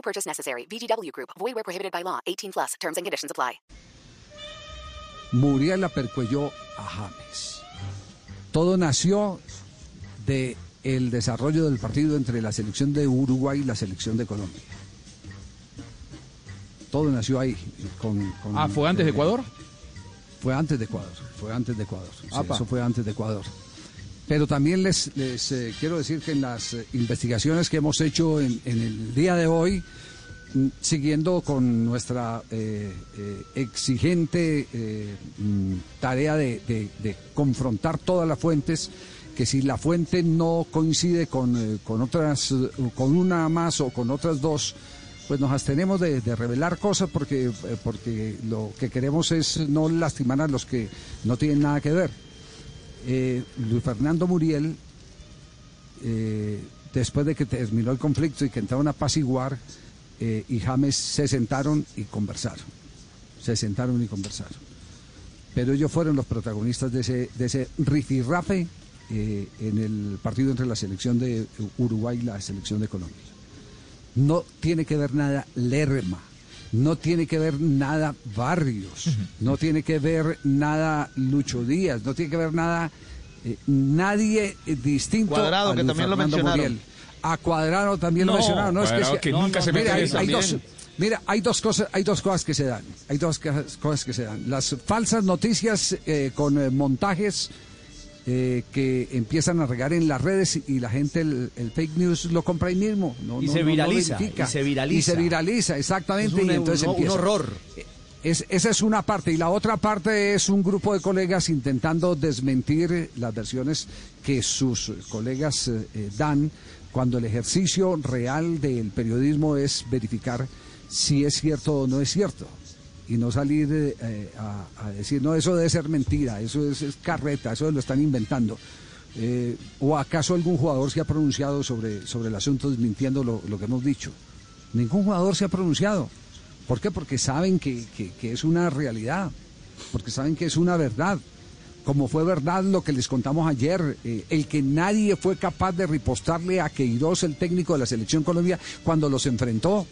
No purchase necessary. VGW Group. Void where prohibited by law. 18 plus. Terms and conditions apply. Muriel apercuelló a James. Todo nació de el desarrollo del partido entre la selección de Uruguay y la selección de Colombia. Todo nació ahí. Con, con- Ah, ¿fue antes de Ecuador? Fue antes de Ecuador. Fue antes de Ecuador. Sí, eso fue antes de Ecuador. Pero también les, eh, quiero decir que en las eh, investigaciones que hemos hecho en, el día de hoy, mm, siguiendo con nuestra eh, exigente mm, tarea de, confrontar todas las fuentes, que si la fuente no coincide con, con otras, con una más o con otras dos, pues nos abstenemos de, de revelar cosas porque, porque lo que queremos es no lastimar a los que no tienen nada que ver. Eh, Luis Fernando Muriel, eh, después de que terminó el conflicto y que entraron a apaciguar, eh, y James se sentaron y conversaron. Se sentaron y conversaron. Pero ellos fueron los protagonistas de ese, de ese rifirrafe en el partido entre la selección de Uruguay y la selección de Colombia. No tiene que ver nada Lerma, no tiene que ver nada Barrios, no tiene que ver nada Lucho Díaz, no tiene que ver nada eh, nadie eh, distinto Cuadrado, a que también lo mencionaron. Muriel. A Cuadrado también lo mencionaron. No, Cuadrado es que- que nunca se mira, hay, dos, mira, hay dos cosas, hay dos cosas que se dan, hay dos cosas que se dan. Las falsas noticias eh, con eh, montajes eh, que empiezan a regar en las redes y la gente el, el fake news lo compra ahí mismo. No, Y no- se no viraliza, y se viraliza. Y se viraliza, exactamente. Es un- y entonces un- un empieza. horror. Es- esa es una parte. Y la otra parte es un grupo de colegas intentando desmentir las versiones que sus colegas eh, eh, dan cuando el ejercicio real del periodismo es verificar si es cierto o no es cierto. Y no salir eh, a, decir, no, eso debe ser mentira, eso es, carreta, eso lo están inventando. Eh, ¿O acaso algún jugador se ha pronunciado sobre, sobre el asunto desmintiendo lo, que hemos dicho? Ningún jugador se ha pronunciado. ¿Por qué? Porque saben que, que- que es una realidad, porque saben que es una verdad. Como fue verdad lo que les contamos ayer, eh, el que nadie fue capaz de ripostarle a Queiroz, el técnico de la Selección Colombia, cuando los enfrentó,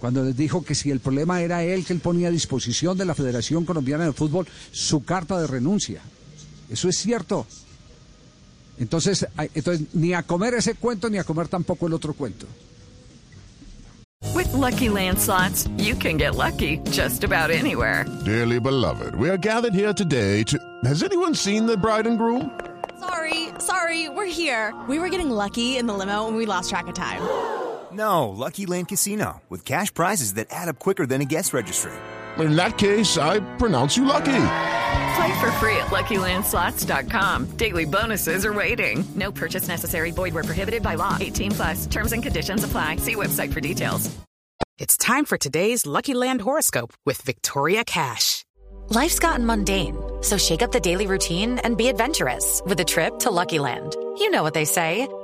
cuando les dijo que si el problema era él, que él ponía a disposición de la Federación Colombiana de Fútbol su carta de renuncia. Eso es cierto. Entonces, entonces, ni a comer ese cuento, ni a comer tampoco el otro cuento. With Lucky Land slots, you can get lucky just about anywhere. Dearly beloved, we are gathered here today to. Has anyone seen the bride and groom? Sorry, sorry, we're here. We were getting lucky in the limo and we lost track of time. No, Lucky Land Casino, with cash prizes that add up quicker than a guest registry. In that case, I pronounce you lucky. Play for free at LuckyLandSlots.com. Daily bonuses are waiting. No purchase necessary. Void where prohibited by law. 18 plus. Terms and conditions apply. See website for details. It's time for today's Lucky Land horoscope with Victoria Cash. Life's gotten mundane, so shake up the daily routine and be adventurous with a trip to Lucky Land. You know what they say.